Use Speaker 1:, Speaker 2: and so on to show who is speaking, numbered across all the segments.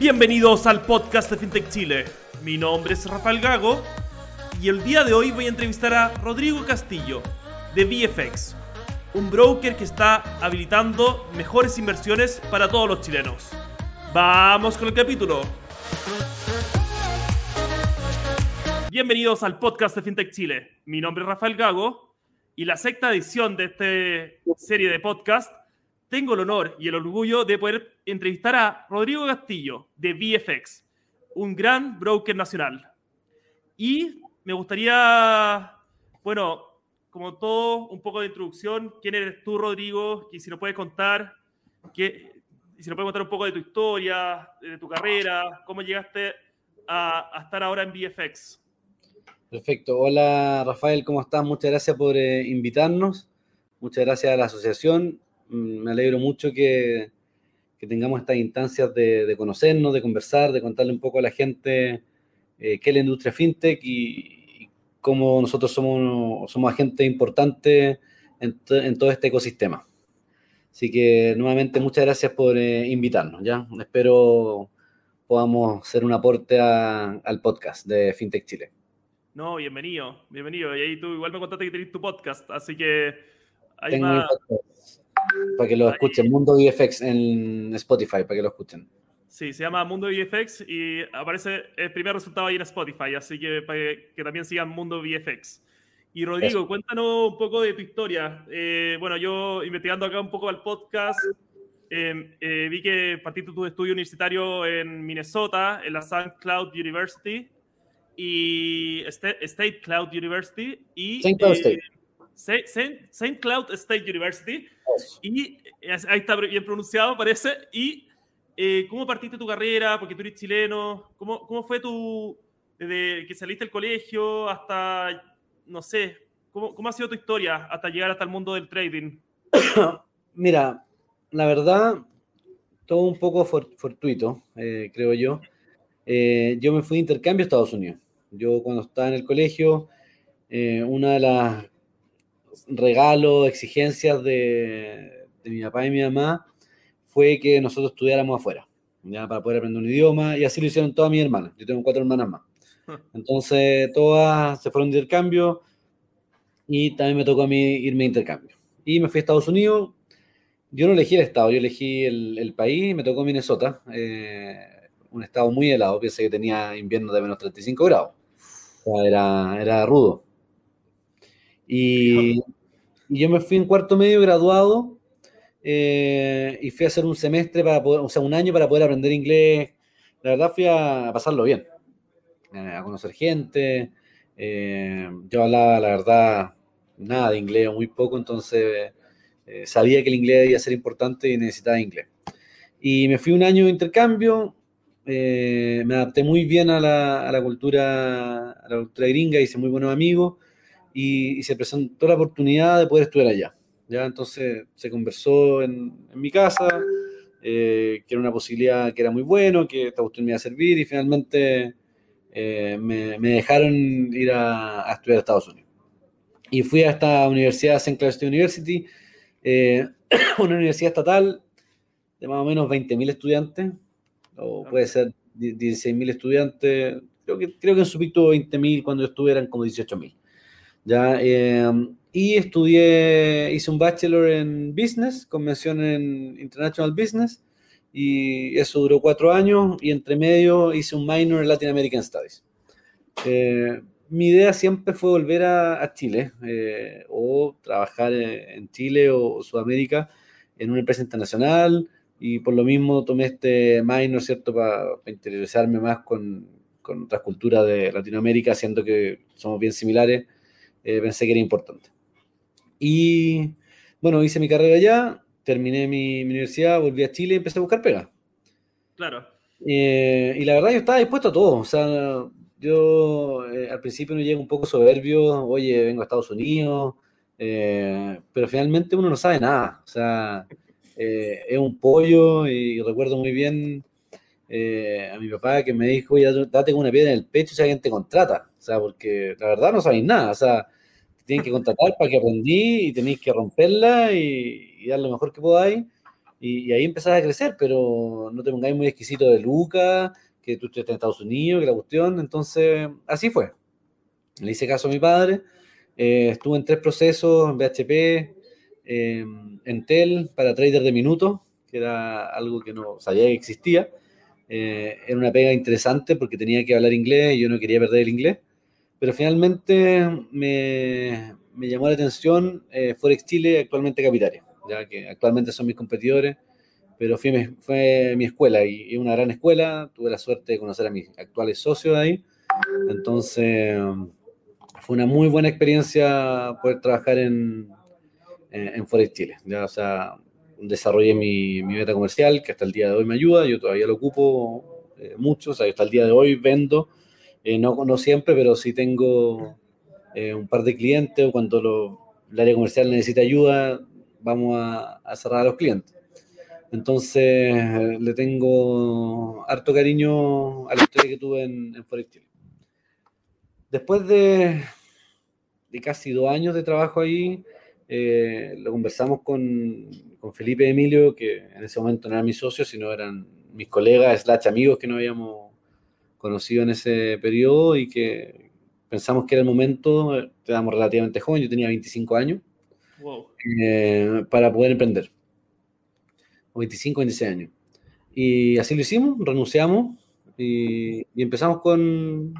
Speaker 1: Bienvenidos al podcast de FinTech Chile. Mi nombre es Rafael Gago y el día de hoy voy a entrevistar a Rodrigo Castillo de VFX, un broker que está habilitando mejores inversiones para todos los chilenos. Vamos con el capítulo. Bienvenidos al podcast de FinTech Chile. Mi nombre es Rafael Gago y la sexta edición de esta serie de podcast tengo el honor y el orgullo de poder entrevistar a Rodrigo Castillo de VFX, un gran broker nacional. Y me gustaría, bueno, como todo, un poco de introducción. ¿Quién eres tú, Rodrigo? Y si nos puedes contar, que, si nos puedes contar un poco de tu historia, de tu carrera, cómo llegaste a, estar ahora en VFX.
Speaker 2: Perfecto. Hola, Rafael, ¿cómo estás? Muchas gracias por eh, invitarnos. Muchas gracias a la asociación me alegro mucho que, tengamos estas instancias de, conocernos, de conversar, de contarle un poco a la gente eh, qué es la industria fintech y, cómo nosotros somos, somos agentes importantes en, todo este ecosistema. Así que nuevamente muchas gracias por eh, invitarnos. ¿ya? Espero podamos hacer un aporte al podcast de FinTech Chile.
Speaker 1: No, bienvenido, bienvenido. Y ahí tú igual me contaste que tenés tu podcast, así que
Speaker 2: hay Tengo más... Para que lo escuchen, Mundo VFX en Spotify, para que lo escuchen.
Speaker 1: Sí, se llama Mundo VFX y aparece el primer resultado ahí en Spotify, así que para que, también sigan Mundo VFX. Y Rodrigo, cuéntanos un poco de tu historia. Eh, bueno, yo investigando acá un poco al podcast, em, eh, vi que partiste tu estudio universitario en Minnesota, en la St. Cloud University y State, Cloud University y
Speaker 2: St. Cloud State.
Speaker 1: St. Cloud State University. Y ahí está bien pronunciado, parece. ¿Y eh, cómo partiste tu carrera? Porque tú eres chileno. ¿Cómo, cómo fue tu. desde que saliste del colegio hasta. no sé. ¿cómo, ¿Cómo ha sido tu historia hasta llegar hasta el mundo del trading?
Speaker 2: Mira, la verdad, todo un poco fortuito, eh, creo yo. Eh, yo me fui de intercambio a Estados Unidos. Yo cuando estaba en el colegio, una de las regalo, exigencias de, mi papá y mi mamá fue que nosotros estudiáramos afuera, ya para poder aprender un idioma, y así lo hicieron todas mis hermanas. Yo tengo cuatro hermanas más. Entonces, todas se fueron de intercambio y también me tocó a mí irme de intercambio. Y me fui a Estados Unidos. Yo no elegí el estado, yo elegí el, país, me tocó Minnesota, eh, un estado muy helado, pensé que tenía invierno de menos 35 grados. era, era rudo. Y, yo me fui en cuarto medio graduado eh, y fui a hacer un semestre, para poder, o sea, un año para poder aprender inglés. La verdad fui a, pasarlo bien, eh, a conocer gente. Eh, yo hablaba, la verdad, nada de inglés, muy poco, entonces sabía que el inglés debía ser importante y necesitaba inglés. Y me fui un año de intercambio, me adapté muy bien a la, a la, cultura, a la cultura gringa, hice muy buenos amigos y, se presentó la oportunidad de poder estudiar allá. ¿ya? Entonces se conversó en, en mi casa, eh, que era una posibilidad que era muy bueno, que esta cuestión me iba a servir y finalmente eh, me, me, dejaron ir a, a, estudiar a Estados Unidos. Y fui a esta universidad, St. Clair State University, eh, una universidad estatal de más o menos 20.000 estudiantes, o puede ser 16.000 estudiantes, creo que, creo que en su pico tuvo 20.000, cuando yo estuve eran como 18.000. ¿ya? Em, y estudié, hice un bachelor en business, convención en International Business, y eso duró cuatro años, y entre medio hice un minor en Latin American Studies. Eh, mi idea siempre fue volver a, Chile, eh, o trabajar en Chile o, Sudamérica en una empresa internacional, y por lo mismo tomé este minor, ¿cierto?, para, interesarme más con, con otras culturas de Latinoamérica, siendo que somos bien similares eh, pensé que era importante. Y bueno, hice mi carrera allá, terminé mi, universidad, volví a Chile y empecé a buscar pega.
Speaker 1: Claro.
Speaker 2: Eh, y la verdad yo estaba dispuesto a todo. O sea, yo eh, al principio no llego un poco soberbio, oye, vengo a Estados Unidos, pero finalmente uno no sabe nada. O sea, es un pollo y recuerdo muy bien a mi papá que me dijo, oye, date con una piedra en el pecho si alguien te contrata. O sea, porque la verdad no sabéis nada. O sea, tienen que contratar para que aprendí y tenéis que romperla y, dar lo mejor que podáis. y, ahí empezaba a crecer, pero no te pongáis muy exquisito de Luca, que tú estés en Estados Unidos, que la cuestión, entonces así fue. Le hice caso a mi padre, eh, estuve en tres procesos, en BHP, en TEL, para trader de minutos, que era algo que no sabía que existía. Eh, era una pega interesante porque tenía que hablar inglés y yo no quería perder el inglés. Pero finalmente me, me llamó la atención eh, Forex Chile, actualmente Capitaria, ya que actualmente son mis competidores, pero fue, fue mi escuela y es una gran escuela. Tuve la suerte de conocer a mis actuales socios ahí. Entonces, fue una muy buena experiencia poder trabajar en, en, Forex Chile. Ya, o sea, desarrollé mi, mi meta comercial, que hasta el día de hoy me ayuda. Yo todavía lo ocupo eh, mucho, o sea, hasta el día de hoy vendo, eh, no, no siempre, pero sí tengo eh, un par de clientes o cuando lo, el área comercial necesita ayuda, vamos a, cerrar a los clientes. Entonces, le tengo harto cariño a la historia que tuve en, en Forex Chile. Después de, de, casi dos años de trabajo ahí, eh, lo conversamos con, con Felipe Emilio, que en ese momento no eran mis socios, sino eran mis colegas, slash amigos que no habíamos conocido en ese periodo y que pensamos que era el momento, éramos relativamente joven, yo tenía 25 años, eh, para poder emprender. O 25, 26 años. Y así lo hicimos, renunciamos y, empezamos con,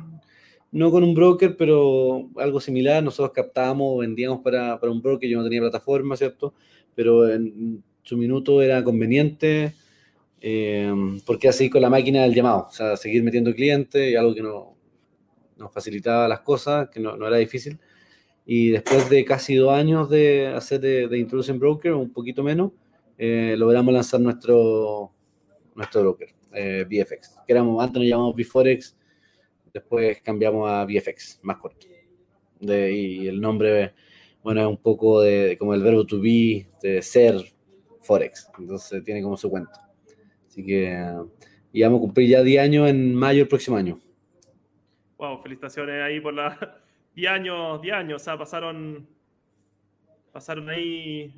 Speaker 2: no con un broker, pero algo similar. Nosotros captábamos, vendíamos para, para un broker, yo no tenía plataforma, ¿cierto? Pero en su minuto era conveniente, eh, porque así con la máquina del llamado, o sea, seguir metiendo clientes y algo que no, nos facilitaba las cosas, que no, no, era difícil. Y después de casi dos años de hacer de, de Introducing Broker, un poquito menos, eh, logramos lanzar nuestro, nuestro broker, eh, VFX, que éramos, antes nos llamamos Bforex, después cambiamos a VFX, más corto. De, y el nombre, bueno, es un poco de, como el verbo to be, de ser Forex, entonces tiene como su cuento. Así que, y vamos a cumplir ya 10 años en mayo del próximo año
Speaker 1: wow, felicitaciones ahí por los 10 años, 10 años, o sea, pasaron, pasaron ahí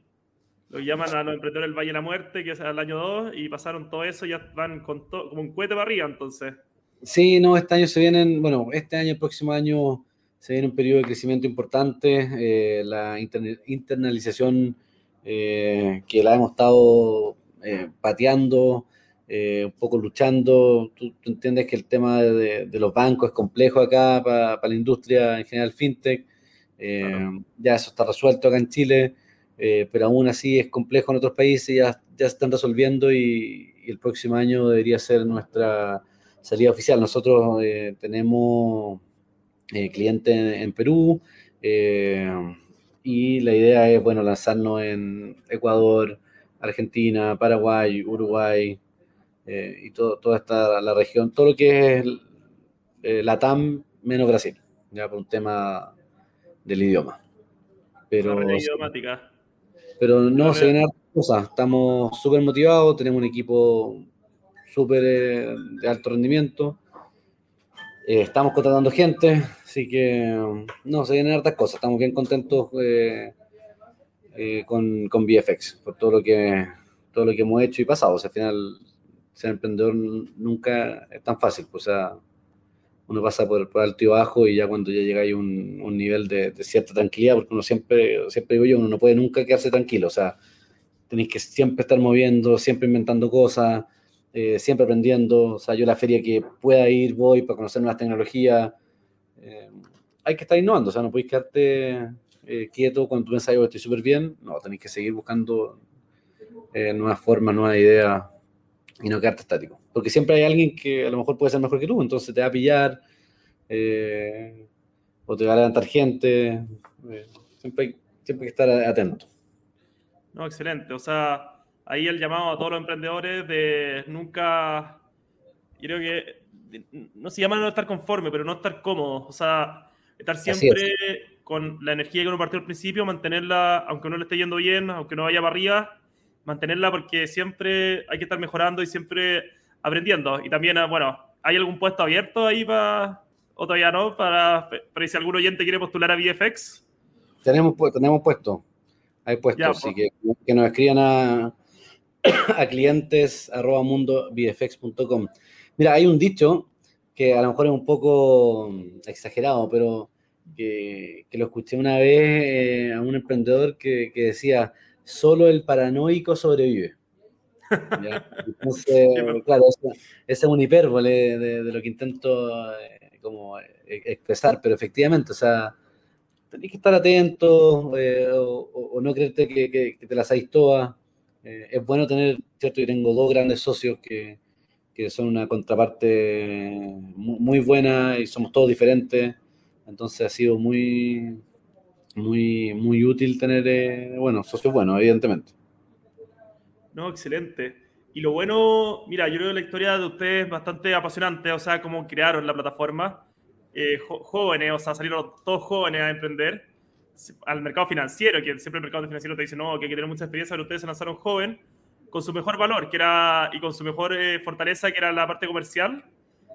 Speaker 1: lo que llaman a los emprendedores el Valle de la Muerte, que es el año 2, y pasaron todo eso, ya van con todo, como un cohete para arriba, entonces.
Speaker 2: Sí, no, este año se vienen, bueno, este año, el próximo año, se viene un periodo de crecimiento importante, eh, la internalización eh, que la hemos estado eh, pateando, eh, un poco luchando. Tú, entiendes que el tema de, los bancos es complejo acá para, la industria en general fintech. Eh, ya eso está resuelto acá en Chile, eh, pero aún así es complejo en otros países, ya, ya están resolviendo y, el próximo año debería ser nuestra salida oficial. Nosotros tenemos clientes en, en, Perú y la idea es, bueno, lanzarnos en Ecuador, Argentina, Paraguay, Uruguay, eh, y todo, toda esta la región, todo lo que es eh, la TAM menos Brasil, ya por un tema del idioma. Pero, pero no se vienen cosas, estamos súper motivados, tenemos un equipo súper eh, de alto rendimiento, estamos contratando gente, así que no, se vienen hartas cosas, estamos bien contentos con, con VFX por todo lo que todo lo que hemos hecho y pasado. O sea, al final ser emprendedor nunca es tan fácil. Pues, o sea, uno pasa por, por alto y bajo y ya cuando ya llega a un, nivel de, cierta tranquilidad, porque uno siempre, siempre digo yo, uno no puede nunca quedarse tranquilo. O sea, tenéis que siempre estar moviendo, siempre inventando cosas, eh, siempre aprendiendo. O sea, yo la feria que pueda ir, voy para conocer nuevas tecnologías. Eh, hay que estar innovando, o sea, no podéis quedarte eh, quieto cuando tú pensás, que estoy súper bien. No, tenéis que seguir buscando nuevas formas, nuevas ideas y no quedarte estático. Porque siempre hay alguien que a lo mejor puede ser mejor que tú, entonces te va a pillar eh, o te va a levantar gente. Eh, siempre, hay, siempre que estar atento.
Speaker 1: No, excelente. O sea, ahí el llamado a todos los emprendedores de nunca, creo que, no se llama no estar conforme, pero no estar cómodo. O sea, estar siempre con la energía que uno partió al principio, mantenerla, aunque no le esté yendo bien, aunque no vaya para arriba, mantenerla porque siempre hay que estar mejorando y siempre aprendiendo. Y también, ah, bueno, ¿hay algún puesto abierto ahí para, o todavía no, para, para si algún oyente quiere postular a VFX?
Speaker 2: Tenemos, tenemos puesto, hay puestos, así pues. que, que nos escriban a, a clientes arroba mundo. Mira, hay un dicho que a lo mejor es un poco exagerado, pero que, lo escuché una vez eh, a un emprendedor que, decía, solo el paranoico sobrevive. Entonces, claro, esa, es un hipérbole de, lo que intento eh, como eh, expresar, pero efectivamente, o sea, tenés que estar atento o, no creerte que, te las sabéis todas. es bueno tener, cierto, yo tengo dos grandes socios que, que son una contraparte muy, buena y somos todos diferentes. Entonces ha sido muy, muy, muy útil tener, eh, bueno, socios buenos, evidentemente.
Speaker 1: No, excelente. Y lo bueno, mira, yo creo que la historia de ustedes es bastante apasionante, o sea, cómo crearon la plataforma. Eh, jóvenes, o sea, salieron todos jóvenes a emprender al mercado financiero, que siempre el mercado financiero te dice, no, que hay que tener mucha experiencia, pero ustedes se lanzaron joven con su mejor valor, que era, y con su mejor eh, fortaleza, que era la parte comercial,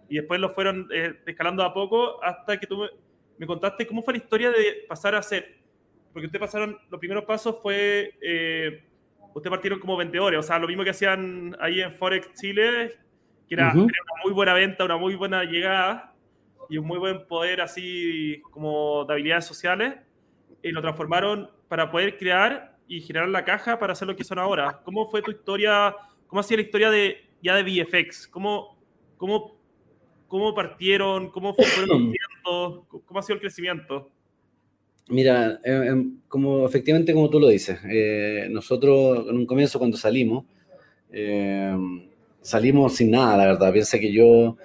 Speaker 1: y después lo fueron eh, escalando a poco hasta que tú me, contaste cómo fue la historia de pasar a ser, porque ustedes pasaron, los primeros pasos fue, eh, ustedes partieron como vendedores, o sea, lo mismo que hacían ahí en Forex Chile, que era, una muy buena venta, una muy buena llegada y un muy buen poder así como de habilidades sociales, y lo transformaron para poder crear y generar la caja para hacer lo que son ahora. ¿Cómo fue tu historia? ¿Cómo ha sido la historia de, ya de VFX? ¿Cómo, cómo, cómo partieron? ¿Cómo fue ¿Cómo ha sido el crecimiento?
Speaker 2: Mira, eh, em, como efectivamente como tú lo dices, eh, nosotros en un comienzo cuando salimos, eh, salimos sin nada, la verdad. Piensa que yo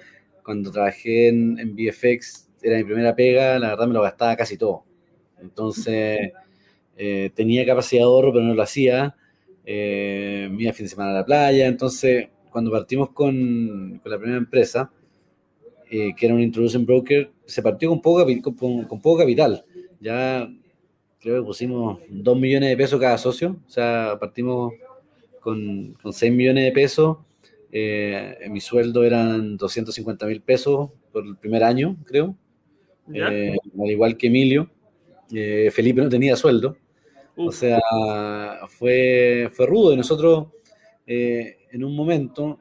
Speaker 2: cuando trabajé en, en VFX, era mi primera pega, la verdad me lo gastaba casi todo. Entonces, eh, tenía capacidad de ahorro, pero no lo hacía. Eh, me iba fin de semana a la playa. Entonces, cuando partimos con, con la primera empresa, eh, que era un introducing broker, se partió con poco, con, con poco capital. Ya creo que pusimos 2 millones de pesos cada socio. O sea, partimos con, con 6 millones de pesos. mi sueldo eran 250 mil pesos por el primer año, creo. al igual que Emilio. Felipe no tenía sueldo. O sea, fue, fue rudo. Y nosotros, eh, en un momento,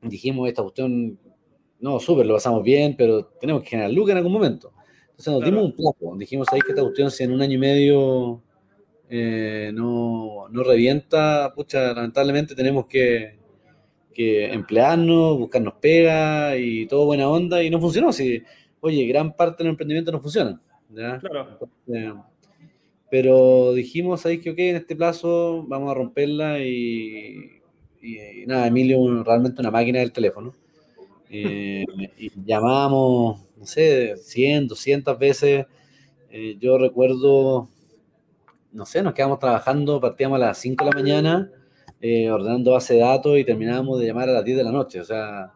Speaker 2: dijimos, esta cuestión, no, súper, lo pasamos bien, pero tenemos que generar lucas en algún momento. Entonces nos dimos un plazo. Dijimos ahí que esta cuestión, si en un año y medio eh, no, no, revienta, pucha, lamentablemente tenemos que, que, emplearnos, buscarnos pega y todo buena onda. Y no funcionó. Si, oye, gran parte del emprendimiento no funciona. ¿ya? Claro. Pero dijimos ahí que, ok, en este plazo vamos a romperla y, nada, Emilio realmente una máquina del teléfono. Eh, y llamábamos, no sé, 100, 200 veces. Eh, yo recuerdo, no sé, nos quedamos trabajando, partíamos a las 5 de la mañana, eh, ordenando base de datos y terminábamos de llamar a las 10 de la noche. O sea,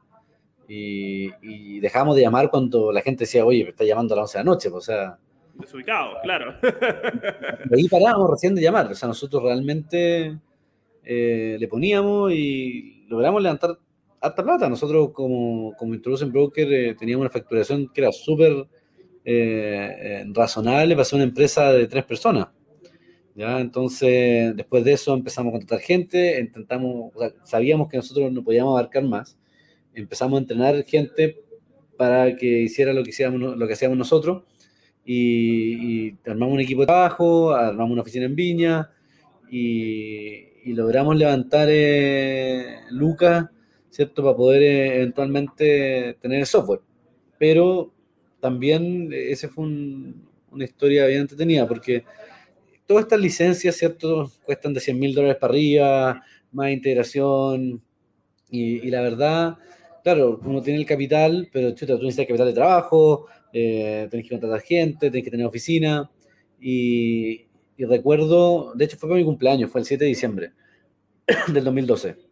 Speaker 2: y, y dejamos de llamar cuando la gente decía, oye, me está llamando a las 11 de la noche. Pues, o sea,
Speaker 1: desubicado, claro.
Speaker 2: De ahí parábamos recién de llamar, o sea, nosotros realmente eh, le poníamos y logramos levantar harta plata. Nosotros como, como Introducing Broker eh, teníamos una facturación que era súper eh, razonable para ser una empresa de tres personas. ¿ya? Entonces, después de eso empezamos a contratar gente, intentamos, sabíamos que nosotros no podíamos abarcar más, empezamos a entrenar gente para que hiciera lo que, hiciéramos, lo que hacíamos nosotros y, armamos un equipo de trabajo, armamos una oficina en Viña y, logramos levantar eh, lucas, ¿cierto? Para poder eh, eventualmente tener el software. Pero también esa fue una historia bien entretenida porque todas estas licencias, ¿cierto? Cuestan de 100 mil dólares para arriba, más integración y, la verdad, claro, uno tiene el capital, pero chuta, tú necesitas capital de trabajo, eh, tenés que contratar gente, tenés que tener oficina. Y, recuerdo, de hecho fue para mi cumpleaños, fue el 7 de diciembre del 2012.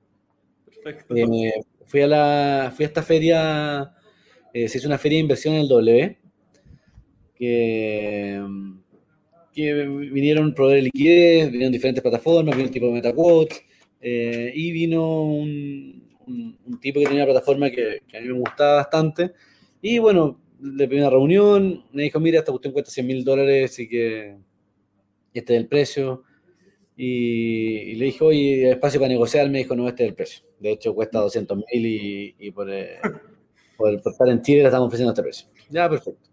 Speaker 2: Eh, fui, a la, fui esta feria, eh, se hizo una feria de inversión en el W, que, que vinieron proveer de liquidez, vinieron diferentes plataformas, vino el tipo de MetaQuote, y vino un, tipo que tenía una plataforma que, a mí me gustaba bastante. Y bueno, le pedí una reunión, me dijo, mira, esta cuestión cuesta 100 mil dólares y que este es el precio. Y, le dije, oye, espacio para negociar, me dijo, no, este es el precio. De hecho, cuesta 200 mil y, y por, eh, por, estar en Chile le estamos ofreciendo este precio. Ya, perfecto.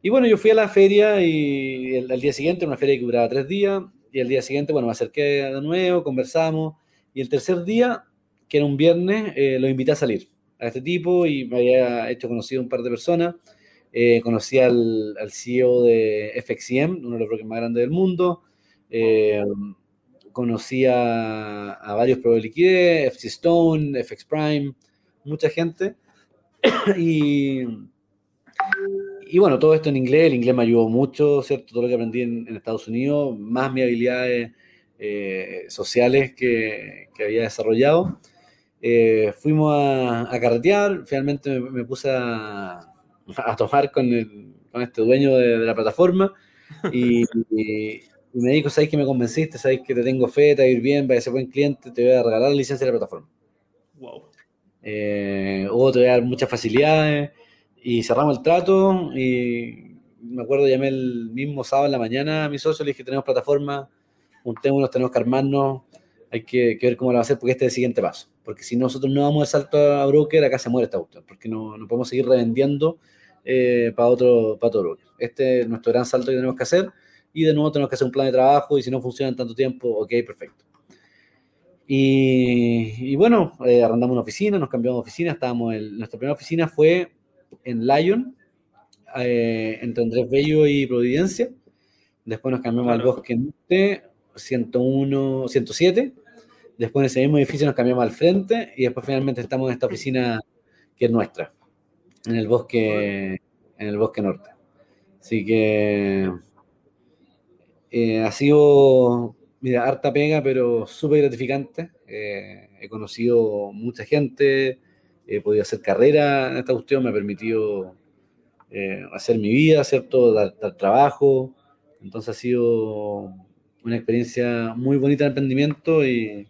Speaker 2: Y bueno, yo fui a la feria y el, día siguiente, una feria que duraba tres días, y el día siguiente, bueno, me acerqué de nuevo, conversamos, y el tercer día, que era un viernes, eh, lo invité a salir a este tipo y me había hecho conocido un par de personas. Eh, conocí al, al, CEO de FXCM, uno de los brokers más grandes del mundo. Eh, conocí a, a, varios Pro Liquidez, FC Stone, FX Prime, mucha gente. y, y bueno, todo esto en inglés, el inglés me ayudó mucho, ¿cierto? Todo lo que aprendí en, Estados Unidos, más mis habilidades eh, sociales que, que, había desarrollado. Eh, fuimos a, a, carretear, finalmente me, puse a, a, tomar con, el, con este dueño de, de la plataforma y, y, me dijo, ¿sabes que me convenciste? ¿Sabes que te tengo fe, te va a ir bien, va a ser buen cliente, te voy a regalar la licencia de la plataforma? Wow. Eh, o te voy a dar muchas facilidades y cerramos el trato y me acuerdo, llamé el mismo sábado en la mañana a mi socio, le dije, tenemos plataforma, juntémonos, tenemos que armarnos, hay que, ver cómo lo va a hacer porque este es el siguiente paso. Porque si nosotros no damos el salto a broker, acá se muere esta cuestión, porque no, no podemos seguir revendiendo eh, para, otro, para otro broker. Este es nuestro gran salto que tenemos que hacer y de nuevo tenemos que hacer un plan de trabajo y si no funciona en tanto tiempo, ok, perfecto. Y, bueno, eh, arrendamos una oficina, nos cambiamos de oficina, estábamos en, nuestra primera oficina fue en Lyon, eh, entre Andrés Bello y Providencia. Después nos cambiamos al Bosque Norte, 101, 107. Después en ese mismo edificio nos cambiamos al frente y después finalmente estamos en esta oficina que es nuestra, en el bosque, en el bosque norte. Así que eh, ha sido, mira, harta pega, pero súper gratificante. Eh, he conocido mucha gente, he podido hacer carrera en esta cuestión, me ha permitido eh, hacer mi vida, ¿cierto? Dar, dar, trabajo. Entonces ha sido una experiencia muy bonita de emprendimiento y,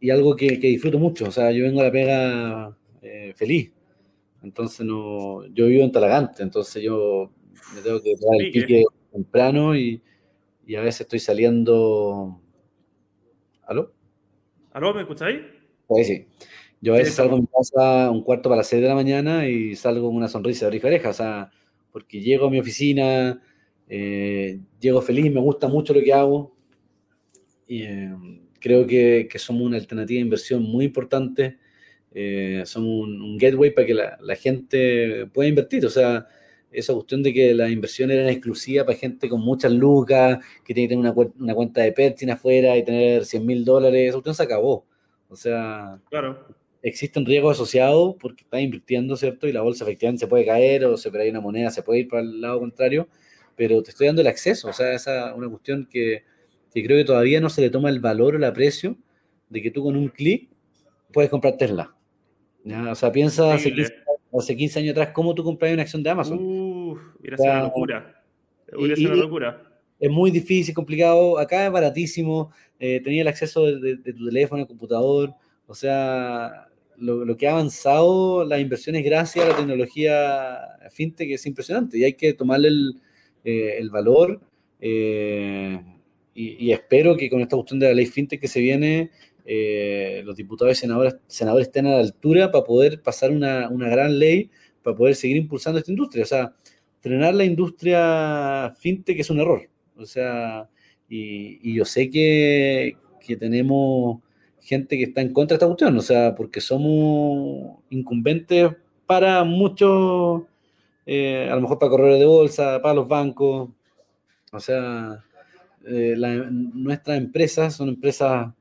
Speaker 2: y algo que, que, disfruto mucho. O sea, yo vengo a la pega eh, feliz. Entonces no, yo vivo en Talagante, entonces yo me tengo que dar el pique temprano y, y, a veces estoy saliendo. ¿Aló?
Speaker 1: ¿Aló? ¿Me escucháis?
Speaker 2: Sí, sí. Yo a veces salgo de mi casa un cuarto para las 6 de la mañana y salgo con una sonrisa de oreja oreja, o sea, porque llego a mi oficina, eh, llego feliz, me gusta mucho lo que hago y eh, creo que, que, somos una alternativa de inversión muy importante, eh, somos un, un, gateway para que la, la, gente pueda invertir, o sea, esa cuestión de que las inversiones eran exclusivas para gente con muchas lucas, que tiene que tener una, una cuenta de Pertin afuera y tener 100 mil dólares, esa cuestión se acabó. O sea,
Speaker 1: claro
Speaker 2: existen riesgos asociados porque está invirtiendo, ¿cierto? Y la bolsa efectivamente se puede caer o se hay una moneda, se puede ir para el lado contrario, pero te estoy dando el acceso, o sea, esa es una cuestión que, que, creo que todavía no se le toma el valor o el aprecio de que tú con un clic puedes comprar Tesla. ¿ya? O sea, piensa hace 15, hace 15, años atrás cómo tú compras una acción de Amazon.
Speaker 1: Uh, hubiera sido una locura. Hubiera sido una locura.
Speaker 2: Es muy difícil, complicado. Acá es baratísimo. Eh, tenía el acceso de, de, de tu teléfono, computador. O sea, lo, que ha avanzado las inversiones gracias a la tecnología fintech es impresionante y hay que tomarle el, eh, el valor eh, y, y, espero que con esta cuestión de la ley fintech que se viene, eh, los diputados y senadores, senadores estén a la altura para poder pasar una, una, gran ley, para poder seguir impulsando esta industria. O sea, frenar la industria fintech es un error. O sea, y, yo sé que, que tenemos gente que está en contra de esta cuestión, o sea, porque somos incumbentes para muchos, eh, a lo mejor para corredores de bolsa, para los bancos, o sea, eh, nuestras empresas son empresas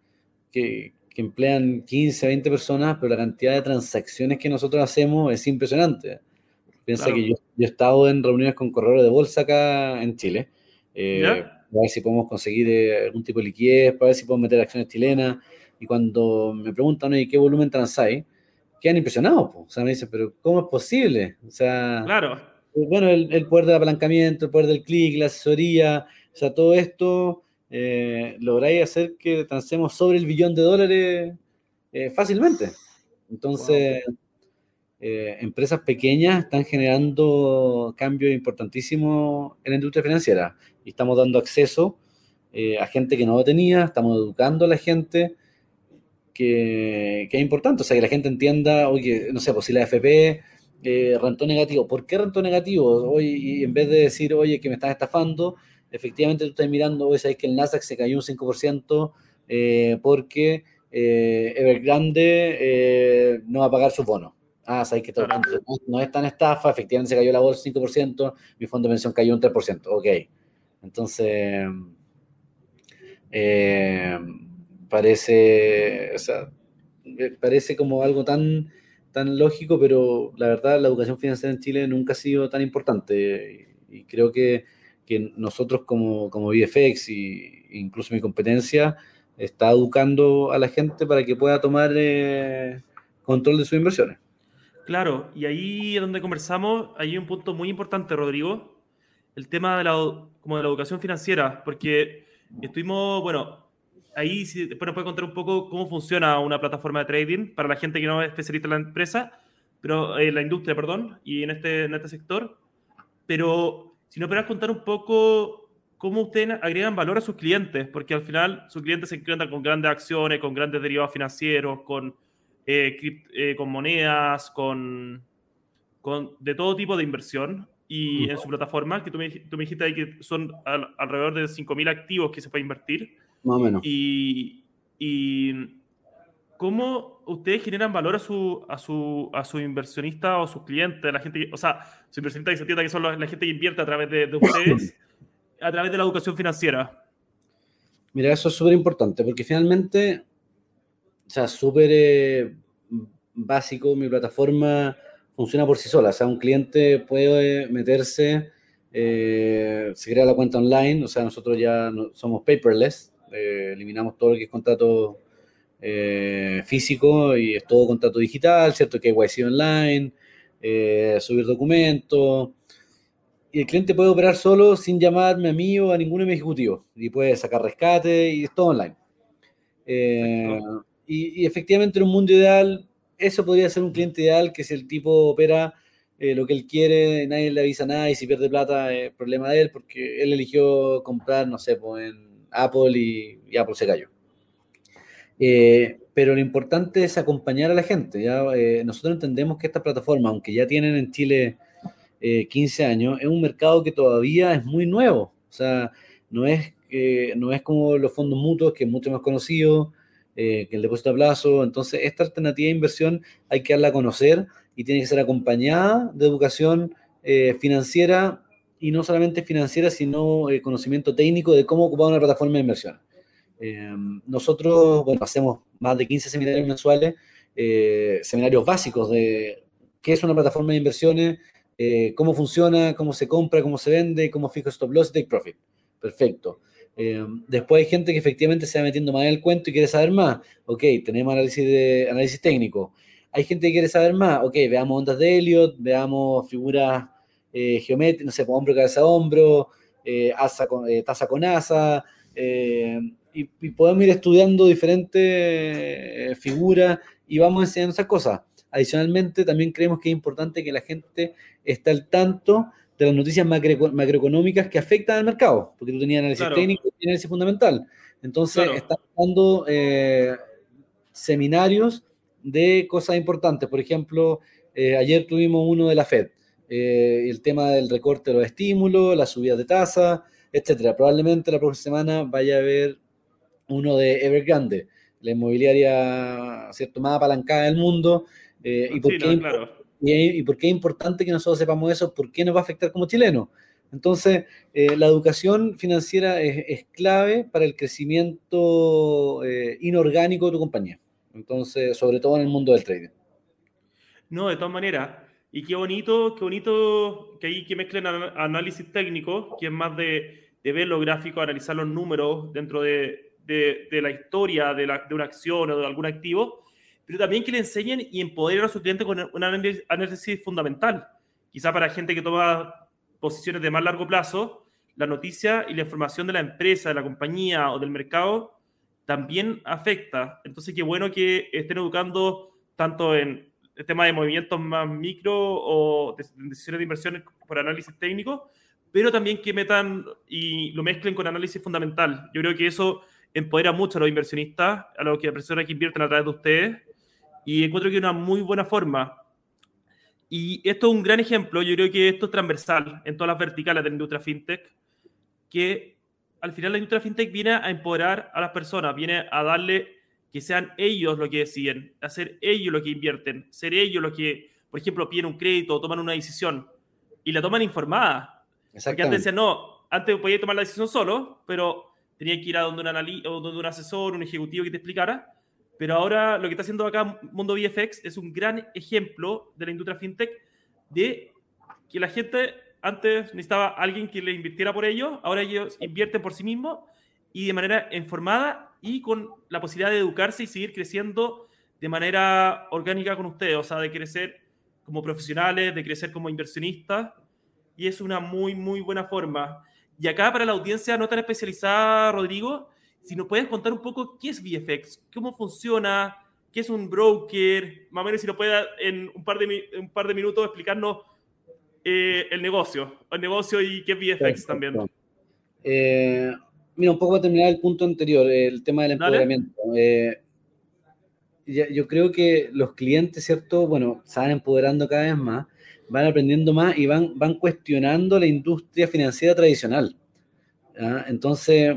Speaker 2: que, que, emplean 15, 20 personas, pero la cantidad de transacciones que nosotros hacemos es impresionante. Piensa claro. que yo, yo, he estado en reuniones con corredores de bolsa acá en Chile, eh, para ver si podemos conseguir eh, algún tipo de liquidez, para ver si podemos meter acciones chilenas y cuando me preguntan, ¿y qué volumen transáis? Quedan impresionados, o sea, me dicen, pero ¿cómo es posible? O sea,
Speaker 1: claro.
Speaker 2: bueno, el, el poder del apalancamiento, el poder del clic, la asesoría, o sea, todo esto eh, lográis hacer que transemos sobre el billón de dólares eh, fácilmente. Entonces, wow. Eh, empresas pequeñas están generando cambios importantísimos en la industria financiera y estamos dando acceso eh, a gente que no lo tenía, estamos educando a la gente, que, es importante, o sea, que la gente entienda, oye, no sé, pues si la FP eh, rentó negativo, ¿por qué rentó negativo? Hoy, y en vez de decir, oye, que me están estafando, efectivamente tú estás mirando, hoy sabes que el Nasdaq se cayó un 5% eh, porque Evergrande no va a pagar sus bonos. Ah, sabéis que todo, no, es tan estafa, efectivamente se cayó la bolsa 5%, mi fondo de pensión cayó un 3%. Ok. Entonces, eh, parece, o sea, parece como algo tan, tan lógico, pero la verdad la educación financiera en Chile nunca ha sido tan importante y creo que, que nosotros como, como VFX e incluso mi competencia está educando a la gente para que pueda tomar eh, control de sus inversiones.
Speaker 1: Claro, y ahí es donde conversamos, hay un punto muy importante, Rodrigo, el tema de la, educación financiera, porque estuvimos, bueno, ahí si después nos puede contar un poco cómo funciona una plataforma de trading para la gente que no es especialista en la empresa, pero en la industria, perdón, y en este, este sector. Pero si nos puedes contar un poco cómo ustedes agregan valor a sus clientes, porque al final sus clientes se encuentran con grandes acciones, con grandes derivados financieros, con, eh, eh, con monedas, con, con, de todo tipo de inversión. Y en su plataforma, que tú me, tú me dijiste ahí que son alrededor de 5.000 activos que se puede invertir.
Speaker 2: Más o menos.
Speaker 1: Y, y ¿cómo ustedes generan valor a su, a su, a su inversionista o sus clientes, la gente, o sea, su inversionista que se entienda que son la, la gente que invierte a través de, de ustedes, a través de la educación financiera?
Speaker 2: Mira, eso es súper importante, porque finalmente, sea, súper eh, básico, mi plataforma funciona por sí sola. O sea, un cliente puede meterse, eh, se crea la cuenta online, o sea, nosotros ya somos paperless, eh, eliminamos todo lo que es contrato eh, físico y es todo contrato digital, ¿cierto? Que KYC online, eh, subir documentos. Y el cliente puede operar solo sin llamarme a mí o a ninguno de mis ejecutivos. Y puede sacar rescate y es todo online. Eh, y, y, efectivamente en un mundo ideal, eso podría ser un cliente ideal, que si el tipo opera eh, lo que él quiere, nadie le avisa nada y si pierde plata es problema de él porque él eligió comprar, no sé, pues en Apple y, y Apple se cayó. Eh, pero lo importante es acompañar a la gente. ¿ya? Eh, nosotros entendemos que esta plataforma, aunque ya tienen en Chile eh, 15 años, es un mercado que todavía es muy nuevo. O sea, no es, eh, no es como los fondos mutuos, que es mucho más conocido, que el depósito a plazo. Entonces, esta alternativa de inversión hay que darla a conocer y tiene que ser acompañada de educación financiera y no solamente financiera, sino conocimiento técnico de cómo ocupar una plataforma de inversión. Eh, nosotros, bueno, hacemos más de 15 seminarios mensuales, eh, seminarios básicos de qué es una plataforma de inversiones, eh, cómo funciona, cómo se compra, cómo se vende, cómo fijo stop loss y take profit. Perfecto. Eh, después hay gente que efectivamente se va metiendo más en el cuento y quiere saber más. Ok, tenemos análisis, análisis técnico. Hay gente que quiere saber más. Ok, veamos ondas de Elliot, veamos figuras geométricas, no sé, hombro, cabeza, hombro, asa con, tasa con asa, eh, y, y, podemos ir estudiando diferentes eh, figuras y vamos enseñando esas cosas. Adicionalmente, también creemos que es importante que la gente esté al tanto de las noticias macro, macroeconómicas que afectan al mercado, porque tú tenías análisis claro. técnico y análisis fundamental. Entonces, claro. están dando eh, seminarios de cosas importantes. Por ejemplo, eh, ayer tuvimos uno de la FED, eh, el tema del recorte de los estímulos, las subidas de tasa, etcétera. Probablemente la próxima semana vaya a haber uno de Evergrande, la inmobiliaria ¿cierto? más apalancada del mundo. Eh, y, por sí, qué, no, claro. Y, y, por qué es importante que nosotros sepamos eso, por qué nos va a afectar como chilenos. Entonces, eh, la educación financiera es, es, clave para el crecimiento eh, inorgánico de tu compañía. Entonces, sobre todo en el mundo del trading.
Speaker 1: No, de todas maneras. Y qué bonito, qué bonito que hay que mezclen análisis técnico, que es más de, de ver los gráficos, analizar los números dentro de, de, de la historia la, de, una acción o de algún activo, pero también que le enseñen y empoderen a su cliente con un análisis, fundamental. Quizá para gente que toma posiciones de más largo plazo, la noticia y la información de la empresa, de la compañía o del mercado también afecta. Entonces, qué bueno que estén educando tanto en el tema de movimientos más micro o de decisiones de inversión por análisis técnico, pero también que metan y lo mezclen con análisis fundamental. Yo creo que eso empodera mucho a los inversionistas, a los que personas que invierten a través de ustedes, y encuentro que es una muy buena forma. Y esto es un gran ejemplo, yo creo que esto es transversal en todas las verticales de la industria fintech, que al final la industria fintech viene a empoderar a las personas, viene a darle que sean ellos los que deciden, hacer ellos los que invierten, ser ellos los que, por ejemplo, piden un crédito o toman una decisión y la toman informada. Porque antes decían, no, antes podía tomar la decisión solo, pero tenía que ir a donde un, donde un asesor, un ejecutivo que te explicara. Pero ahora lo que está haciendo acá Mundo VFX es un gran ejemplo de la industria fintech de que la gente antes necesitaba alguien que le invirtiera por ellos, ahora ellos invierten por sí mismos y de manera informada y con la posibilidad de educarse y seguir creciendo de manera orgánica con ustedes, o sea, de crecer como profesionales, de crecer como inversionistas, y es una muy, muy buena forma. Y acá para la audiencia no tan especializada, Rodrigo, si nos puedes contar un poco qué es VFX, cómo funciona, qué es un broker, más o menos si nos puede en un par de, un par de minutos explicarnos eh, el negocio, el negocio y qué es VFX también.
Speaker 2: Eh, mira, un poco para terminar el punto anterior, el tema del empoderamiento. Eh, yo creo que los clientes, ¿cierto? Bueno, se van empoderando cada vez más, van aprendiendo más y van, van cuestionando la industria financiera tradicional. Entonces,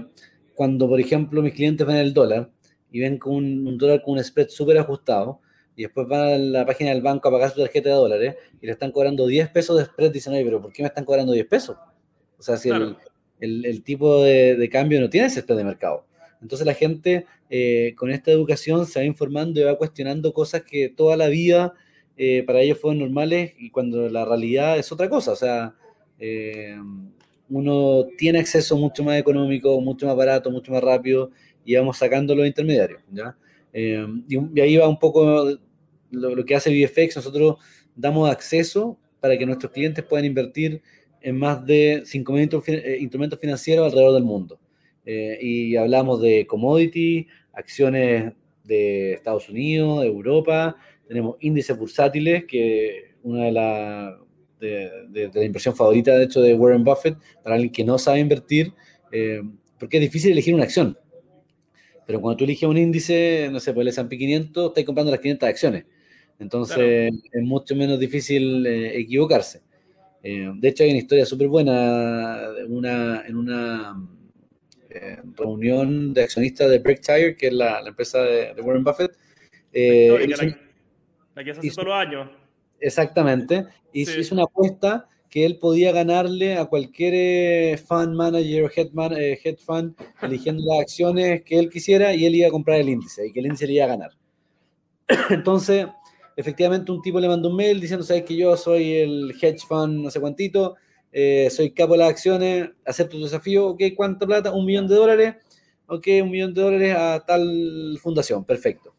Speaker 2: cuando, por ejemplo, mis clientes ven el dólar y ven con un, dólar con un spread súper ajustado, y después van a la página del banco a pagar su tarjeta de dólares y le están cobrando 10 pesos de spread, dicen, oye, pero ¿por qué me están cobrando 10 pesos? O sea, si el, el, tipo de, de, cambio no tiene ese spread de mercado. Entonces la gente eh, con esta educación se va informando y va cuestionando cosas que toda la vida eh, para ellos fueron normales y cuando la realidad es otra cosa. O sea, eh, uno tiene acceso mucho más económico, mucho más barato, mucho más rápido y vamos sacando los intermediarios. ¿ya? y, ahí va un poco lo, lo, que hace VFX. Nosotros damos acceso para que nuestros clientes puedan invertir en más de 5.000 instrumentos financieros alrededor del mundo. Eh, y hablamos de commodity, acciones de Estados Unidos, de Europa, tenemos índices bursátiles, que una de las de, la inversión favorita, de hecho, de Warren Buffett, para alguien que no sabe invertir, eh, porque es difícil elegir una acción. Pero cuando tú eliges un índice, no sé, pues el S&P 500, estás comprando las 500 acciones. Entonces es mucho menos difícil eh, equivocarse. de hecho, hay una historia súper buena una, en una eh, reunión de accionistas de Berkshire, que es la, empresa de, Warren Buffett.
Speaker 1: Eh, la, que hace todos los años.
Speaker 2: Exactamente. Y hizo una apuesta que él podía ganarle a cualquier eh, fund manager o head, head fund eligiendo las acciones que él quisiera y él iba a comprar el índice y que el índice le iba a ganar. Entonces, efectivamente, un tipo le mandó un mail diciendo, sabes que yo soy el hedge fund no sé cuántito, eh, soy capo de las acciones, acepto tu desafío, ok, ¿cuánta plata? Un millón de dólares, ok, un millón de dólares a tal fundación, perfecto.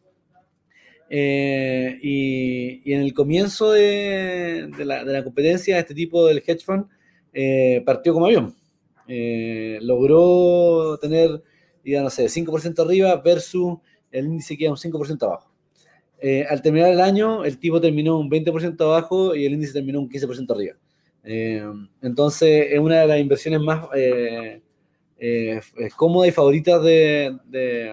Speaker 2: Eh, y, en el comienzo de, la, competencia, este tipo del hedge fund eh, partió como avión. logró tener, ya no sé, 5% arriba versus el índice que era un 5% abajo. al terminar el año, el tipo terminó un 20% abajo y el índice terminó un 15% arriba. Eh, entonces, es una de las inversiones más eh, eh, cómodas y favoritas de, de,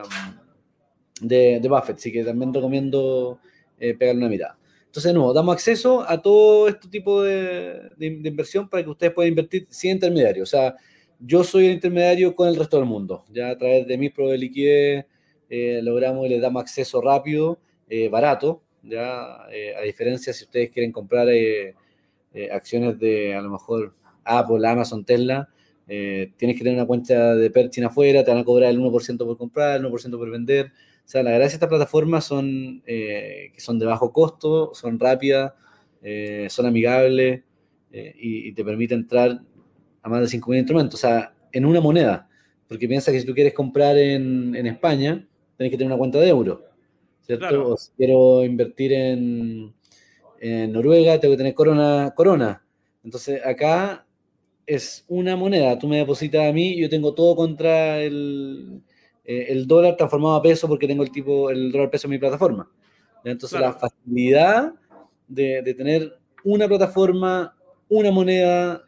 Speaker 2: Buffett, así que también recomiendo pegarle una mirada. Entonces, de nuevo, damos acceso a todo este tipo de, inversión para que ustedes puedan invertir sin intermediario. O sea, yo soy el intermediario con el resto del mundo. Ya a través de mis pruebas de liquidez logramos y les damos acceso rápido, barato. Ya, a diferencia si ustedes quieren comprar eh, acciones de a lo mejor Apple, Amazon, Tesla, eh, tienes que tener una cuenta de Perchin afuera, te van a cobrar el 1% por comprar, el 1% por vender. O sea, la gracia de estas plataformas son eh, que son de bajo costo, son rápidas, son amigables y, te permite entrar a más de 5.000 instrumentos. O sea, en una moneda. Porque piensa que si tú quieres comprar en, en España, tienes que tener una cuenta de euro. ¿Cierto? O si quiero invertir en, en Noruega tengo que tener corona, corona. Entonces acá es una moneda, tú me depositas a mí, yo tengo todo contra el, eh, el dólar transformado a peso porque tengo el tipo, el dólar peso en mi plataforma. Entonces la facilidad de, de, tener una plataforma, una moneda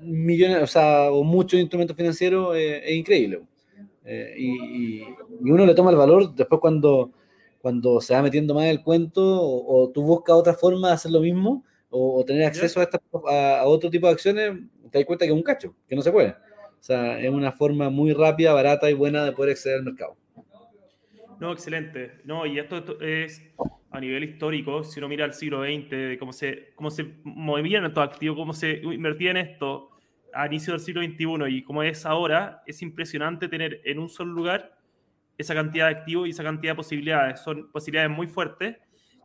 Speaker 2: millones, o sea, o muchos instrumentos financieros, eh, es increíble. Eh, y, uno le toma el valor después cuando, cuando se va metiendo más en el cuento o, tú buscas otra forma de hacer lo mismo o, tener acceso a, a, otro tipo de acciones, te das cuenta que es un cacho, que no se puede. O sea, es una forma muy rápida, barata y buena de poder acceder al mercado.
Speaker 1: No, excelente. No, y esto, es a nivel histórico, si uno mira el siglo XX, de cómo se, cómo se movían estos activos, cómo se invertía en esto a inicio del siglo XXI y cómo es ahora, es impresionante tener en un solo lugar esa cantidad de activos y esa cantidad de posibilidades. Son posibilidades muy fuertes.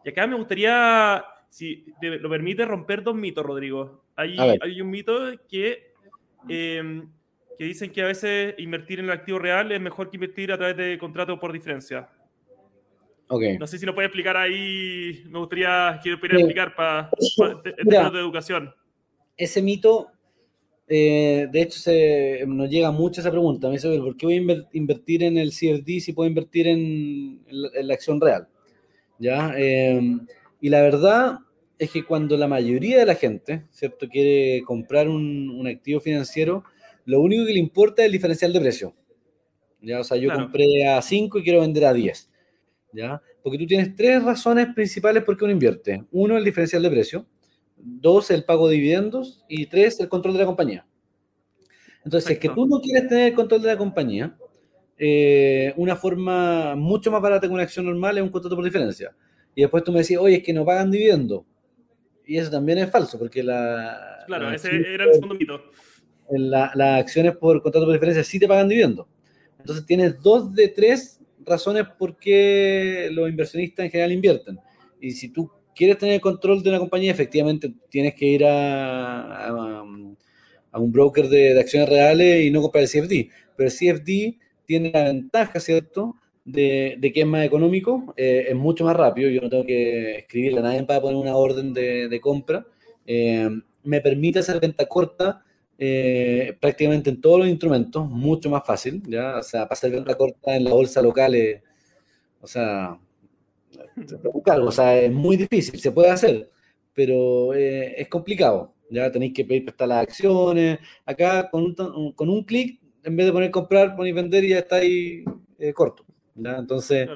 Speaker 1: Y acá me gustaría, si lo permite, romper dos mitos, Rodrigo. Hay, hay un mito que eh, que dicen que a veces invertir en el activo real es mejor que invertir a través de contratos por diferencia. Okay. No sé si lo puede explicar ahí, me gustaría que lo explicar para, para de educación.
Speaker 2: Ese mito, eh, de hecho, se, nos llega mucho esa pregunta. Me dice, ¿por qué voy a invertir en el CRD si puedo invertir en, la, acción real? ¿Ya? Eh, y la verdad es que cuando la mayoría de la gente, ¿cierto?, quiere comprar un, un activo financiero, lo único que le importa es el diferencial de precio. ¿ya? O sea, yo compré a 5 y quiero vender a 10. ¿ya? Porque tú tienes tres razones principales por qué uno invierte. Uno, el diferencial de precio. Dos, el pago de dividendos. Y tres, el control de la compañía. Entonces, si es que tú no quieres tener el control de la compañía, eh, una forma mucho más barata que una acción normal es un contrato por diferencia. Y después tú me decís, oye, es que no pagan dividendos. Y eso también es falso, porque la...
Speaker 1: Claro, ese era el segundo mito
Speaker 2: las acciones por contrato por diferencia sí te pagan dividendos. Entonces tienes dos de tres razones por qué los inversionistas en general invierten. Y si tú quieres tener control de una compañía, efectivamente tienes que ir a, a, un broker de, acciones reales y no comprar el CFD. Pero el CFD tiene la ventaja, ¿cierto?, de, que es más económico, eh, es mucho más rápido. Yo no tengo que escribirle a nadie para poner una orden de, compra. Eh, me permite hacer venta corta eh, prácticamente en todos los instrumentos, mucho más fácil, ¿ya? O sea, pasar la corta en la bolsa local, o sea, o sea, es muy difícil, se puede hacer, pero eh, es complicado, ya tenéis que pedir prestar las acciones, acá con un, con un clic, en vez de poner comprar, poner vender y ya está ahí eh, corto, ¿ya? Entonces,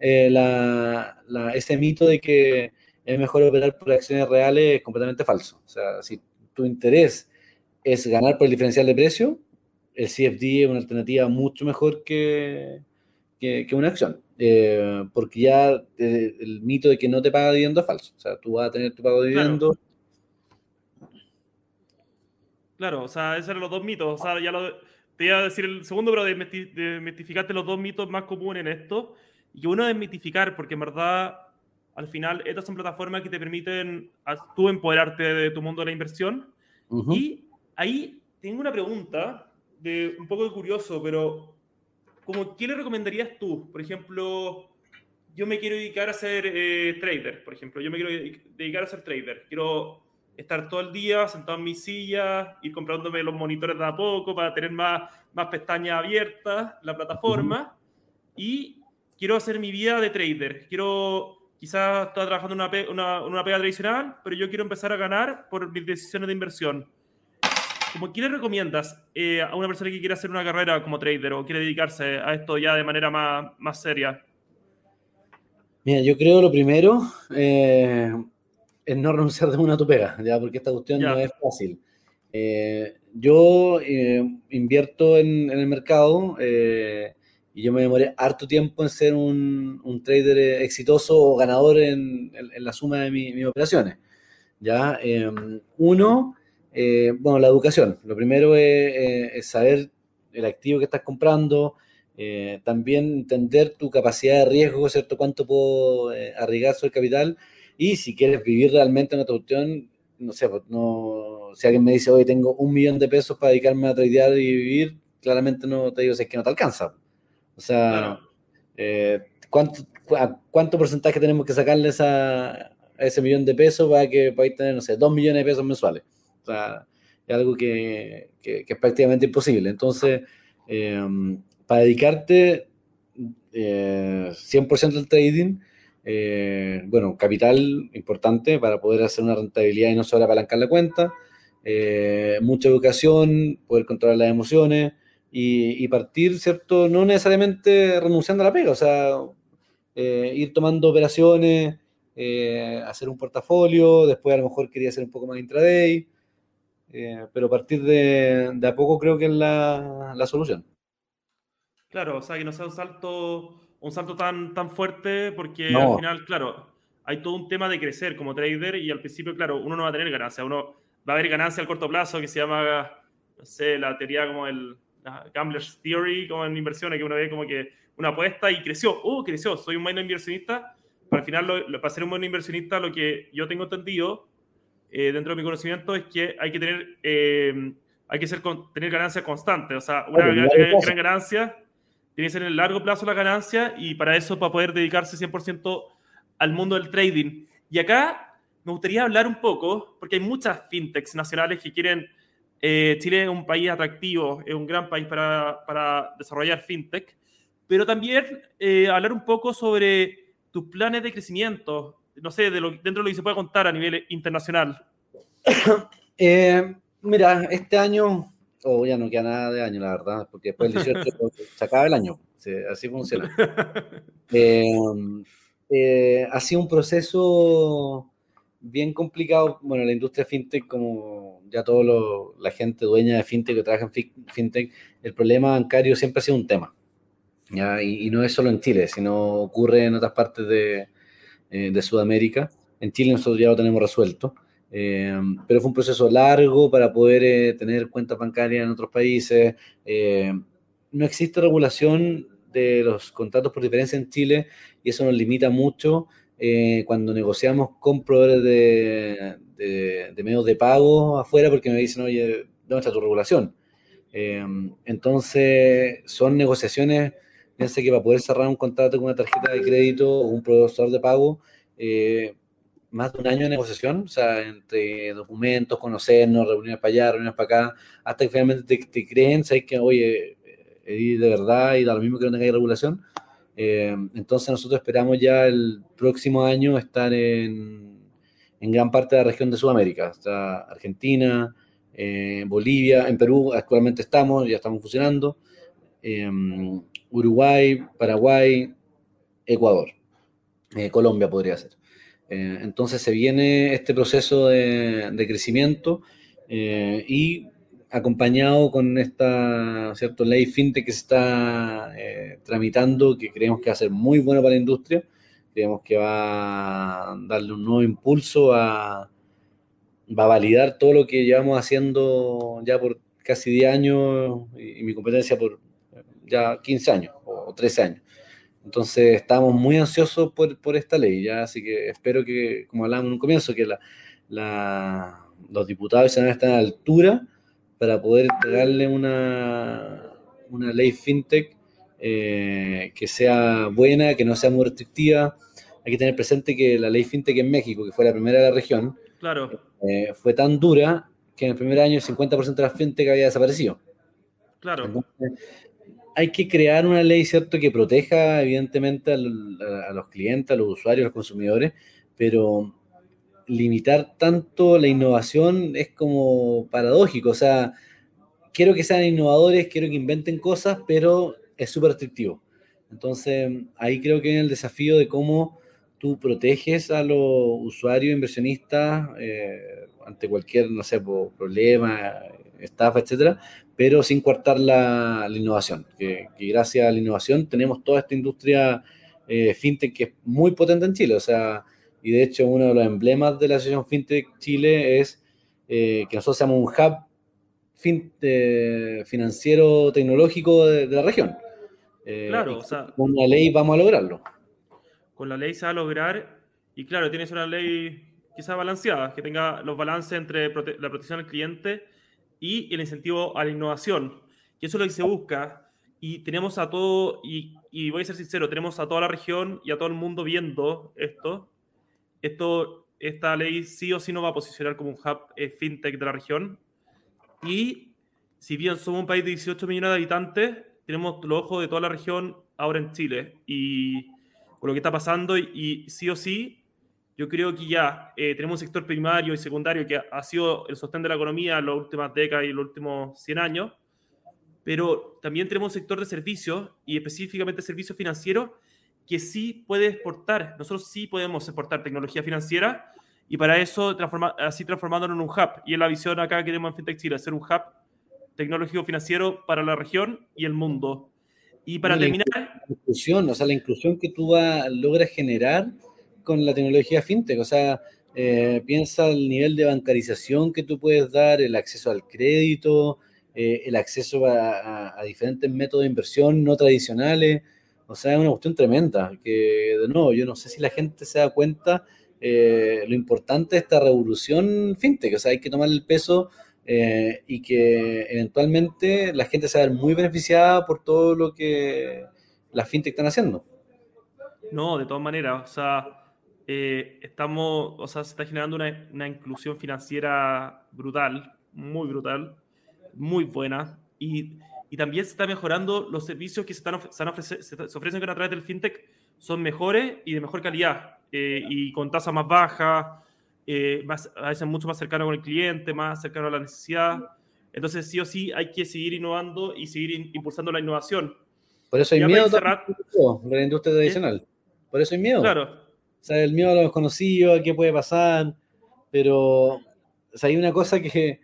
Speaker 2: la, la, ese mito de que es mejor operar por acciones reales es completamente falso, o sea, si tu interés es ganar por el diferencial de precio, el CFD es una alternativa mucho mejor que, que, una acción. Eh, porque ya eh, el mito de que no te paga dividendo es falso. O sea, tú vas a tener tu pago de dividendo.
Speaker 1: Claro, o sea, esos eran los dos mitos. O sea, ya lo, te iba a decir el segundo, pero desmitificarte los dos mitos más comunes en esto. Y uno es desmitificar, porque en verdad, al final, estas son plataformas que te permiten a, tú empoderarte de tu mundo de la inversión. Y ahí tengo una pregunta de un poco de curioso, pero como, ¿qué le recomendarías tú? Por ejemplo, yo me quiero dedicar a ser eh, trader, por ejemplo, yo me quiero dedicar a ser trader. Quiero estar todo el día sentado en mi silla, ir comprándome los monitores de a poco para tener más, más pestañas abiertas, la plataforma, y quiero hacer mi vida de trader. Quiero, quizás estar trabajando en una, una pega tradicional, pero yo quiero empezar a ganar por mis decisiones de inversión. ¿Qué le recomiendas eh, a una persona que quiere hacer una carrera como trader o quiere dedicarse a esto ya de manera más, más seria?
Speaker 2: Mira, yo creo lo primero eh, es no renunciar de una a tu pega, ¿ya? porque esta cuestión no es fácil. Eh, yo invierto en, el mercado y yo me demoré harto tiempo en ser un, un trader exitoso o ganador en, la suma de mis operaciones. ¿ya? uno, eh, bueno, la educación. Lo primero eh, es, saber el activo que estás comprando, eh, también entender tu capacidad de riesgo, ¿cierto? Cuánto puedo arriesgar sobre el capital y si quieres vivir realmente en otra cuestión, no sé, pues, no, si alguien me dice, hoy tengo un millón de pesos para dedicarme a tradear y vivir, claramente no te digo, si es que no te alcanza. O sea, ¿cuánto, ¿cuánto porcentaje tenemos que sacarles a, ese millón de pesos para que podáis tener, no sé, dos millones de pesos mensuales? Algo que, que, es prácticamente imposible. Entonces, em, para dedicarte 100% eh, al trading, eh, bueno, capital importante para poder hacer una rentabilidad y no solo apalancar la cuenta. eh, mucha educación, poder controlar las emociones y, partir, ¿cierto? No necesariamente renunciando a la pega, o sea, eh, ir tomando operaciones, hacer un portafolio, después a lo mejor quería hacer un poco más intraday, pero partir de, de, a poco creo que es la, la, solución.
Speaker 1: Claro, o sea, que no sea un salto, un salto tan, tan fuerte, porque al final, claro, hay todo un tema de crecer como trader y al principio, claro, uno no va a tener ganancia, uno va a haber ganancia al corto plazo que se llama, no sé, la teoría como el Gambler's Theory, como en inversiones, que uno ve como que una apuesta y creció, oh, creció, soy un buen inversionista. Pero al final, lo, para ser un buen inversionista, lo que yo tengo entendido eh, dentro de mi conocimiento es que hay que tener, eh, hay que ser, tener ganancias constantes. O sea, una gran, gran, ganancia tiene que ser en el largo plazo la ganancia y para eso, para poder dedicarse 100% al mundo del trading. Y acá me gustaría hablar un poco, porque hay muchas fintechs nacionales que quieren, eh, Chile es un país atractivo, es un gran país para, para desarrollar fintech, pero también eh, hablar un poco sobre tus planes de crecimiento, no sé, de lo, dentro de lo que se puede contar a nivel internacional.
Speaker 2: Eh, mira, este año, o oh, ya no queda nada de año, la verdad, porque después del 18 se acaba el año, así funciona. ha sido un proceso bien complicado. Bueno, la industria fintech, como ya toda la gente dueña de fintech que trabaja en fintech, el problema bancario siempre ha sido un tema. ¿ya? Y, no es solo en Chile, sino ocurre en otras partes de, eh, de Sudamérica. En Chile nosotros ya lo tenemos resuelto. Eh, pero fue un proceso largo para poder eh, tener cuentas bancarias en otros países. no existe regulación de los contratos por diferencia en Chile y eso nos limita mucho eh, cuando negociamos con proveedores de, de, medios de pago afuera porque me dicen, oye, ¿dónde está tu regulación? Eh, entonces, son negociaciones, piensa que para poder cerrar un contrato con una tarjeta de crédito o un proveedor de pago, eh, más de un año de negociación, o sea, entre documentos, conocernos, reuniones para allá, reuniones para acá, hasta que finalmente te, creen, sabes que, oye, de verdad y da lo mismo que no tenga regulación, eh, entonces nosotros esperamos ya el próximo año estar en, en gran parte de la región de Sudamérica, está Argentina, eh, Bolivia, en Perú actualmente estamos, ya estamos funcionando, eh, Uruguay, Paraguay, Ecuador, Colombia podría ser. entonces se viene este proceso de, crecimiento y acompañado con esta ¿cierto? ley fintech que se está eh, tramitando, que creemos que va a ser muy bueno para la industria, creemos que va a darle un nuevo impulso, a, va a validar todo lo que llevamos haciendo ya por casi 10 años y, mi competencia por ya 15 años o, 13 años. Entonces estamos muy ansiosos por, por, esta ley, ya así que espero que, como hablábamos en un comienzo, que la, la, los diputados y estén a la altura para poder entregarle una, una ley fintech eh, que sea buena, que no sea muy restrictiva. Hay que tener presente que la ley fintech en México, que fue la primera de la región,
Speaker 1: claro.
Speaker 2: Eh, fue tan dura que en el primer año el 50% de la fintech había desaparecido.
Speaker 1: Claro.
Speaker 2: Hay que crear una ley, ¿cierto?, que proteja evidentemente a, los clientes, a los usuarios, a los consumidores, pero limitar tanto la innovación es como paradójico. O sea, quiero que sean innovadores, quiero que inventen cosas, pero es súper restrictivo. Entonces, ahí creo que viene el desafío de cómo tú proteges a los usuarios, inversionistas, eh, ante cualquier, no sé, problema, estafa, etcétera, pero sin cortar la, innovación. Que, gracias a la innovación tenemos toda esta industria eh, fintech que es muy potente en Chile. O sea, y de hecho uno de los emblemas de la Asociación FinTech Chile es eh, que nosotros seamos un hub eh, financiero tecnológico de, la región.
Speaker 1: Eh, claro, o sea,
Speaker 2: con la ley vamos a lograrlo.
Speaker 1: Con la ley se va a lograr y claro, tienes una ley quizá balanceada, que tenga los balances entre la protección del cliente y el incentivo a la innovación. Y eso es lo que se busca. Y tenemos a todo, y, y voy a ser sincero, tenemos a toda la región y a todo el mundo viendo esto esto, esta ley sí o sí nos va a posicionar como un hub eh, fintech de la región. Y si bien somos un país de 18 millones de habitantes, tenemos los ojos de toda la región ahora en Chile. Y con lo que está pasando, y, sí o sí, yo creo que ya eh, tenemos un sector primario y secundario que ha sido el sostén de la economía en las últimas décadas y los últimos 100 años, pero también tenemos un sector de servicios y específicamente servicios financieros que sí puede exportar. Nosotros sí podemos exportar tecnología financiera y para eso transforma, así transformándolo en un hub. Y en la visión acá que queremos en FinTech Chile, hacer un hub tecnológico financiero para la región y el mundo. Y para terminar...
Speaker 2: La inclusión, o sea, la inclusión que tú logras generar con la tecnología FinTech, o sea, eh, piensa el nivel de bancarización que tú puedes dar, el acceso al crédito, eh, el acceso a, diferentes métodos de inversión no tradicionales. O sea, es una cuestión tremenda, que de nuevo, yo no sé si la gente se da cuenta eh, lo importante de esta revolución fintech, o sea, hay que tomar el peso eh, y que eventualmente la gente se va a ver muy beneficiada por todo lo que las fintech están haciendo.
Speaker 1: No, de todas maneras, o sea, estamos, o sea, se está generando una, una inclusión financiera brutal, muy brutal, muy buena y, y, también se está mejorando los servicios que se, están, se, se, ofrecen a través del fintech son mejores y de mejor calidad eh, y con tasas más bajas, eh, más, a veces mucho más cercano con el cliente, más cercano a la necesidad. Entonces, sí o sí, hay que seguir innovando y seguir impulsando la innovación.
Speaker 2: Por eso hay miedo cerrar... de la industria tradicional. Por eso hay miedo.
Speaker 1: Claro.
Speaker 2: O sea, el miedo a lo desconocido, a qué puede pasar, pero o sea, hay una cosa que,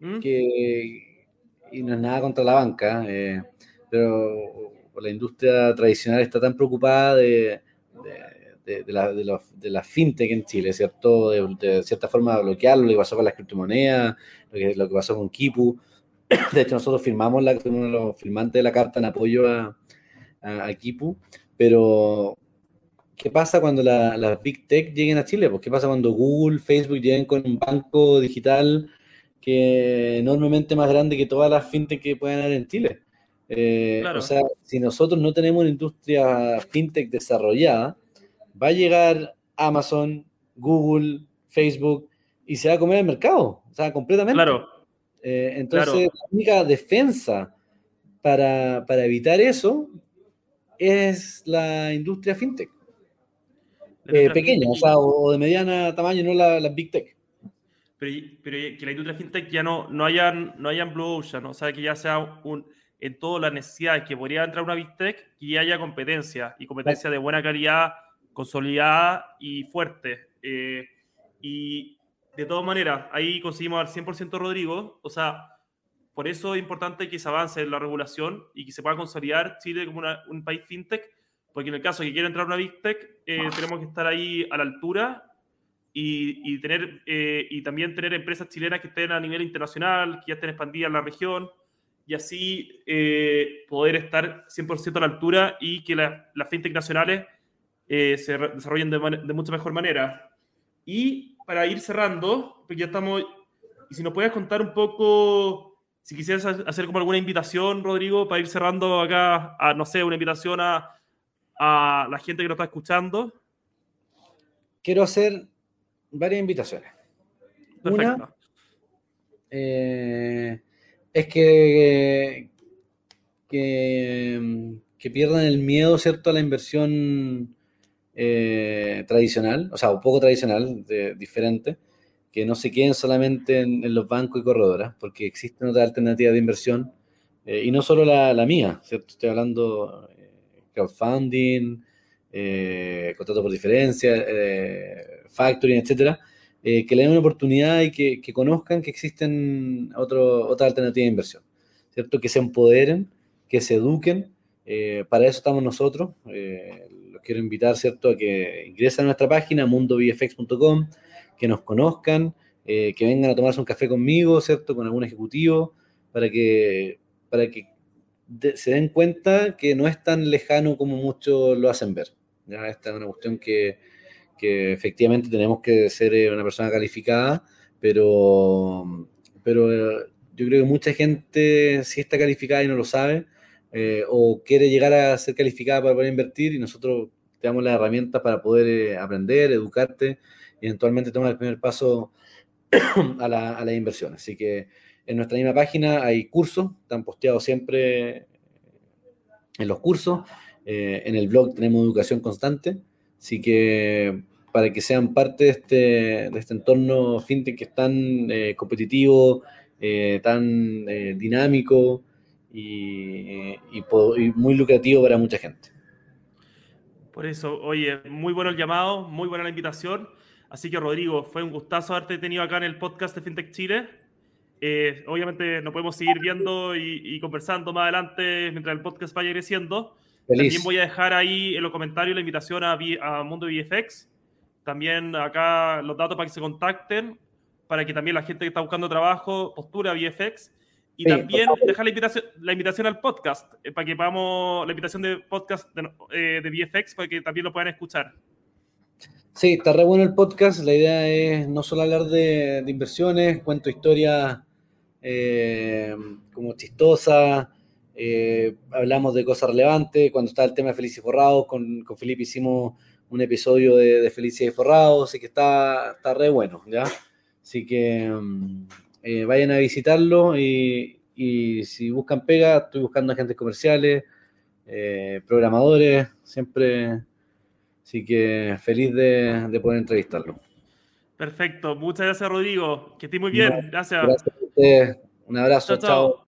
Speaker 2: ¿Mm? que, y no es nada contra la banca, eh, pero la industria tradicional está tan preocupada de, de, de, la, de, la, fintech en Chile, ¿cierto? De, cierta forma bloquearlo, lo que pasó con las criptomonedas, lo que, lo que pasó con Kipu. De hecho, nosotros firmamos la, uno de los firmantes de la carta en apoyo a, a, Kipu, pero ¿qué pasa cuando las Big Tech lleguen a Chile? Pues, ¿Qué pasa cuando Google, Facebook lleguen con un banco digital que enormemente más grande que todas las fintech que puedan haber en Chile. Eh, o sea, si nosotros no tenemos una industria fintech desarrollada, va a llegar Amazon, Google, Facebook y se va a comer el mercado, o sea, completamente.
Speaker 1: Claro.
Speaker 2: Eh, entonces, la única defensa para, para, evitar eso es la industria fintech. Eh, pequeña, o sea, o de mediana tamaño, no la, la big tech
Speaker 1: pero, pero que la industria fintech ya no, no hayan, no hayan blue ocean, o sea, que ya sea un, en todas las necesidades que podría entrar una big tech, que haya competencia, y competencia de buena calidad, consolidada y fuerte. Eh, y de todas maneras, ahí conseguimos al 100% Rodrigo, o sea, por eso es importante que se avance en la regulación y que se pueda consolidar Chile como un país fintech, porque en el caso de que quiera entrar una big tech, eh, tenemos que estar ahí a la altura y, tener, eh, y también tener empresas chilenas que estén a nivel internacional, que ya estén expandidas en la región, y así eh, poder estar 100% a la altura y que las fintech nacionales eh, se desarrollen de, de, mucha mejor manera. Y para ir cerrando, pues ya estamos, y si nos puedes contar un poco, si quisieras hacer como alguna invitación, Rodrigo, para ir cerrando acá, a, no sé, una invitación a, a la gente que nos está escuchando.
Speaker 2: Quiero hacer varias invitaciones. Una eh, es que, que, pierdan el miedo, ¿cierto?, a la inversión eh, tradicional, o sea, un poco tradicional, diferente, que no se queden solamente en, los bancos y corredoras, porque existen otras alternativas de inversión, eh, y no solo la, la, mía, ¿cierto? Estoy hablando crowdfunding, contrato por diferencia, factoring, etcétera, eh, que le den una oportunidad y que, conozcan que existen otro, otras alternativas de inversión, ¿cierto? Que se empoderen, que se eduquen. Eh, para eso estamos nosotros. Eh, los quiero invitar, ¿cierto?, a que ingresen a nuestra página mundovfx.com, que nos conozcan, que vengan a tomarse un café conmigo, ¿cierto?, con algún ejecutivo, para que, para que se den cuenta que no es tan lejano como muchos lo hacen ver. ¿ya? Esta es una cuestión que que efectivamente tenemos que ser eh, una persona calificada, pero, pero eh, yo creo que mucha gente sí está calificada y no lo sabe, eh, o quiere llegar a ser calificada para poder invertir y nosotros te damos las herramientas para poder aprender, educarte y eventualmente tomar el primer paso a la, a la inversión. Así que en nuestra misma página hay cursos, están posteados siempre en los cursos. en el blog tenemos educación constante, así que para que sean parte de este, de este entorno fintech que es tan competitivo, tan dinámico y, y muy lucrativo para mucha gente.
Speaker 1: Por eso, oye, muy bueno el llamado, muy buena la invitación. Así que, Rodrigo, fue un gustazo haberte tenido acá en el podcast de FinTech Chile. Eh, obviamente, nos podemos seguir viendo y, conversando más adelante mientras el podcast vaya creciendo. También voy a dejar ahí en los comentarios la invitación a, a Mundo VFX. También acá los datos para que se contacten, para que también la gente que está buscando trabajo posture a VFX. Y también dejar la invitación, la invitación al podcast, eh, para que podamos, la invitación de podcast de, eh, de, VFX, para que también lo puedan escuchar.
Speaker 2: Sí, está re bueno el podcast. La idea es no solo hablar de, inversiones, cuento historias eh, como chistosas, hablamos de cosas relevantes. Cuando está el tema de Felices y Forrados, con, con Felipe hicimos un episodio de, de Felices y Forrados, así que está, está re bueno, ¿ya? Así que... Mm, eh, vayan a visitarlo y, si buscan pega, estoy buscando agentes comerciales, eh, programadores, siempre. Así que feliz de, poder entrevistarlo.
Speaker 1: Perfecto, muchas gracias Rodrigo, que estés muy bien, gracias.
Speaker 2: Ustedes, un abrazo, chao.